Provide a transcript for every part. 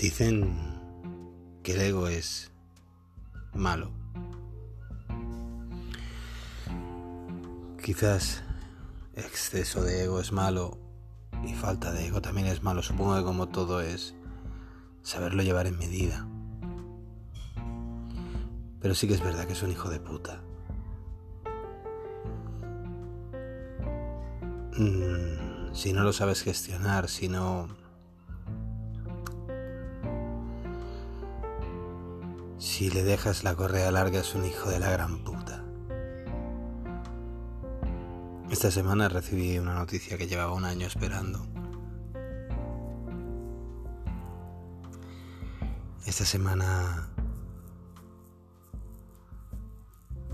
Dicen que el ego es malo. Quizás exceso de ego es malo y falta de ego también es malo. Supongo que como todo es saberlo llevar en medida. Pero sí que es verdad que es un hijo de puta. Mm, si no lo sabes gestionar, si no... Si le dejas la correa larga es un hijo de la gran puta. Esta semana recibí una noticia que llevaba un año esperando. Esta semana,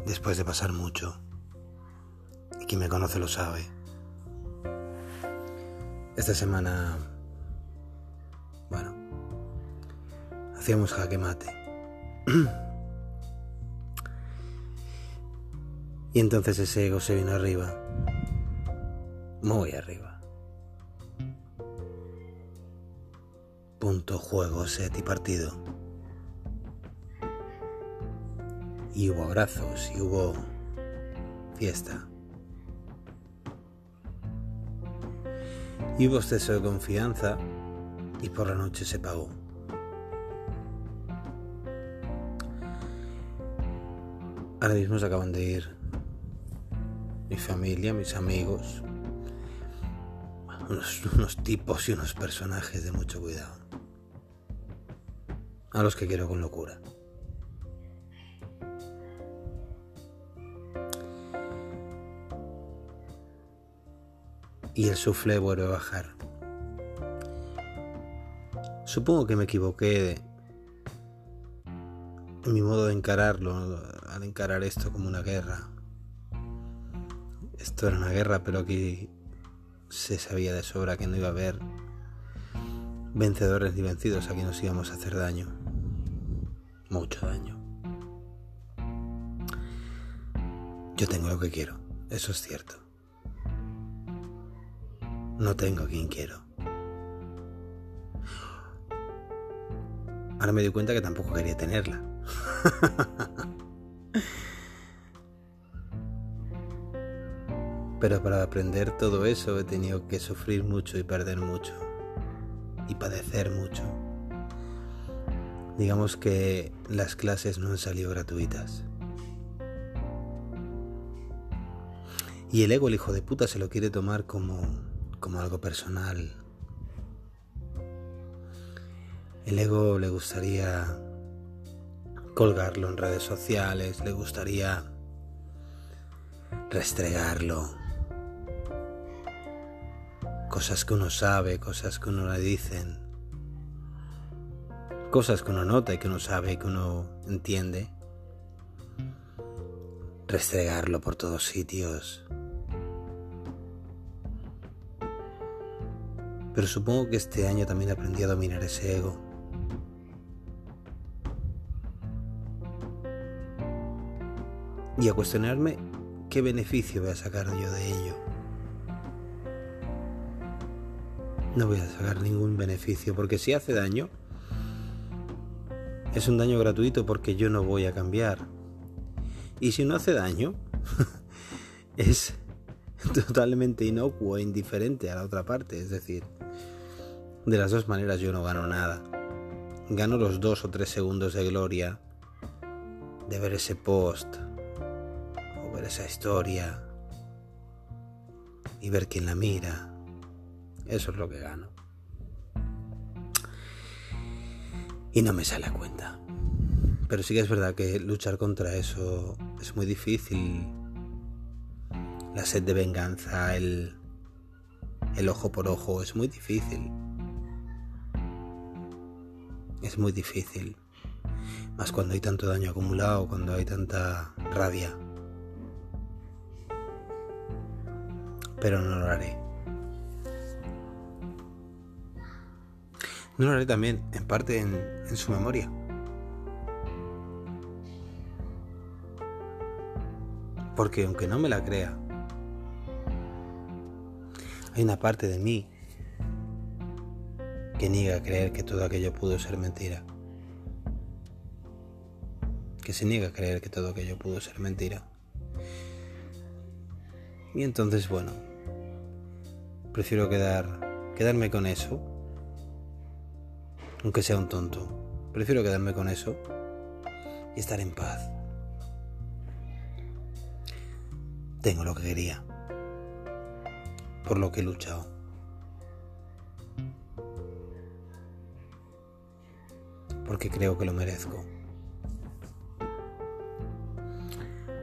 después de pasar mucho, y quien me conoce lo sabe, esta semana, bueno, hacíamos jaque mate. y entonces ese ego se vino arriba, muy arriba. Punto, juego, set y partido. Y hubo abrazos y hubo fiesta. Y hubo exceso de confianza y por la noche se pagó. Ahora mismo se acaban de ir mi familia, mis amigos, unos, tipos y unos personajes de mucho cuidado, a los que quiero con locura. y el suflé vuelve a bajar. Supongo que me equivoqué en mi modo de encararlo, al encarar esto como una guerra. Esto era una guerra, pero aquí se sabía de sobra que no iba a haber vencedores ni vencidos, aquí nos íbamos a hacer daño. Mucho daño. Yo tengo lo que quiero, eso es cierto. No tengo a quien quiero. Ahora me doy cuenta que tampoco quería tenerla. Pero para aprender todo eso he tenido que sufrir mucho y perder mucho. Y padecer mucho. Digamos que las clases no han salido gratuitas. Y el ego, el hijo de puta, se lo quiere tomar como como algo personal. El ego le gustaría colgarlo en redes sociales, le gustaría restregarlo. Cosas que uno sabe, cosas que uno le dicen, cosas que uno nota y que uno sabe y que uno entiende. Restregarlo por todos sitios. Pero supongo que este año también aprendí a dominar ese ego. Y a cuestionarme qué beneficio voy a sacar yo de ello. No voy a sacar ningún beneficio porque si hace daño, es un daño gratuito porque yo no voy a cambiar. Y si no hace daño, es totalmente inocuo e indiferente a la otra parte. Es decir, de las dos maneras yo no gano nada. Gano los dos o tres segundos de gloria de ver ese post o ver esa historia y ver quién la mira. Eso es lo que gano. Y no me sale a cuenta. Pero sí que es verdad que luchar contra eso es muy difícil. La sed de venganza, el, el ojo por ojo, es muy difícil es muy difícil. Más cuando hay tanto daño acumulado, cuando hay tanta rabia. Pero no lo haré. No lo haré también, en parte, en, su memoria. Porque aunque no me la crea, hay una parte de mí que niega a creer que todo aquello pudo ser mentira. Que se niega a creer que todo aquello pudo ser mentira. Y entonces, bueno, prefiero quedar, quedarme con eso, aunque sea un tonto. Prefiero quedarme con eso y estar en paz. Tengo lo que quería, por lo que he luchado. Porque creo que lo merezco.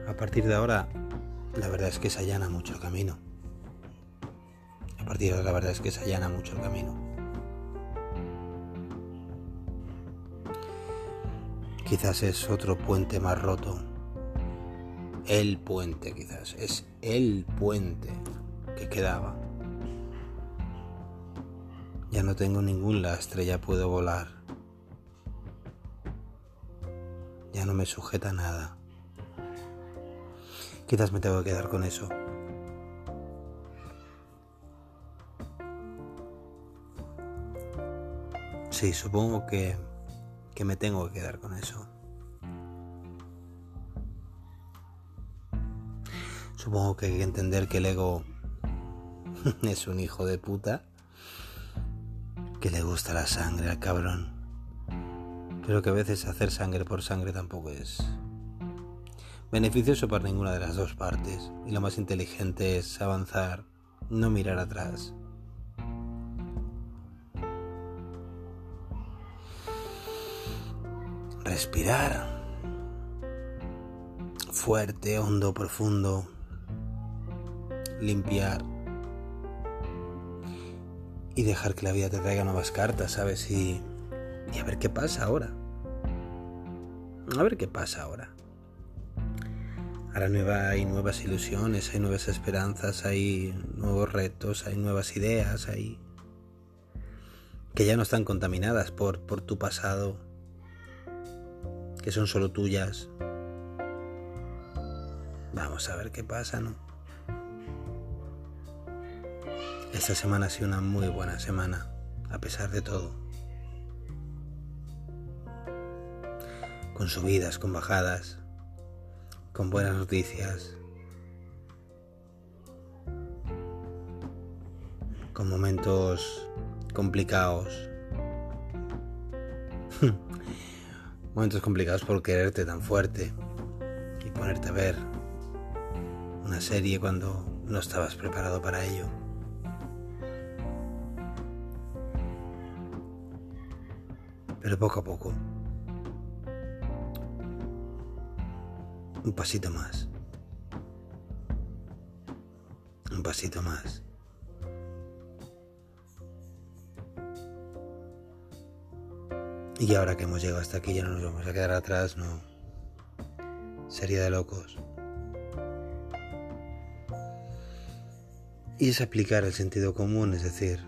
A partir de ahora la verdad es que se allana mucho el camino. A partir de ahora la verdad es que se allana mucho el camino. Quizás es otro puente más roto. El puente quizás. Es el puente que quedaba. Ya no tengo ningún lastre, ya puedo volar. Ya no me sujeta nada. Quizás me tengo que quedar con eso. Sí, supongo que, que me tengo que quedar con eso. Supongo que hay que entender que el ego es un hijo de puta que le gusta la sangre al cabrón. Pero que a veces hacer sangre por sangre tampoco es beneficioso para ninguna de las dos partes y lo más inteligente es avanzar, no mirar atrás. Respirar fuerte, hondo, profundo. Limpiar. Y dejar que la vida te traiga nuevas cartas, ¿sabes? Y, y a ver qué pasa ahora. A ver qué pasa ahora. Ahora nueva, hay nuevas ilusiones, hay nuevas esperanzas, hay nuevos retos, hay nuevas ideas, hay que ya no están contaminadas por, por tu pasado, que son solo tuyas. Vamos a ver qué pasa, ¿no? Esta semana ha sido una muy buena semana, a pesar de todo. Con subidas, con bajadas, con buenas noticias, con momentos complicados, momentos complicados por quererte tan fuerte y ponerte a ver una serie cuando no estabas preparado para ello. Pero poco a poco Un pasito más. Un pasito más. Y ahora que hemos llegado hasta aquí ya no nos vamos a quedar atrás, no. Sería de locos. Y es aplicar el sentido común, es decir,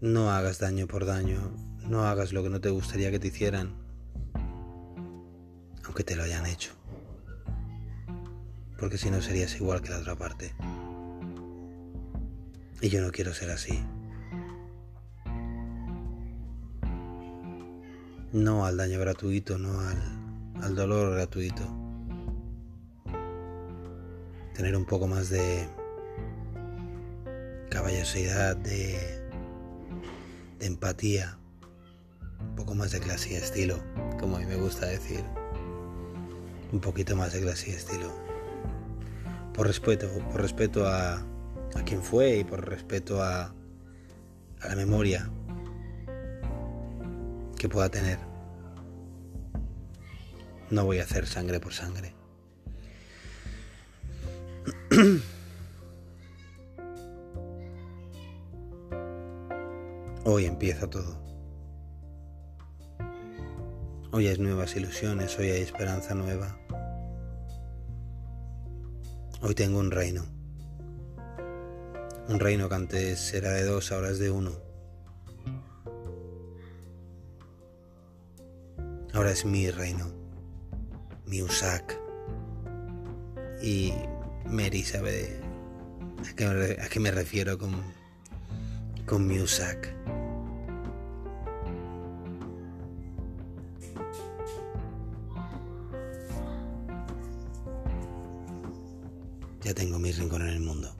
no hagas daño por daño, no hagas lo que no te gustaría que te hicieran, aunque te lo hayan hecho porque si no serías igual que la otra parte. Y yo no quiero ser así. No al daño gratuito, no al, dolor gratuito. Tener un poco más de caballosidad, de, de empatía, un poco más de clase y estilo, como a mí me gusta decir. Un poquito más de clase y estilo por respeto, por respeto a, a quien fue y por respeto a, a la memoria que pueda tener. No voy a hacer sangre por sangre. Hoy empieza todo. Hoy hay nuevas ilusiones, hoy hay esperanza nueva. Hoy tengo un reino. Un reino que antes era de dos, ahora es de uno. Ahora es mi reino, mi Usak. Y Mary sabe a qué, a qué me refiero con, con mi Usak. Ya tengo mi rincón en el mundo.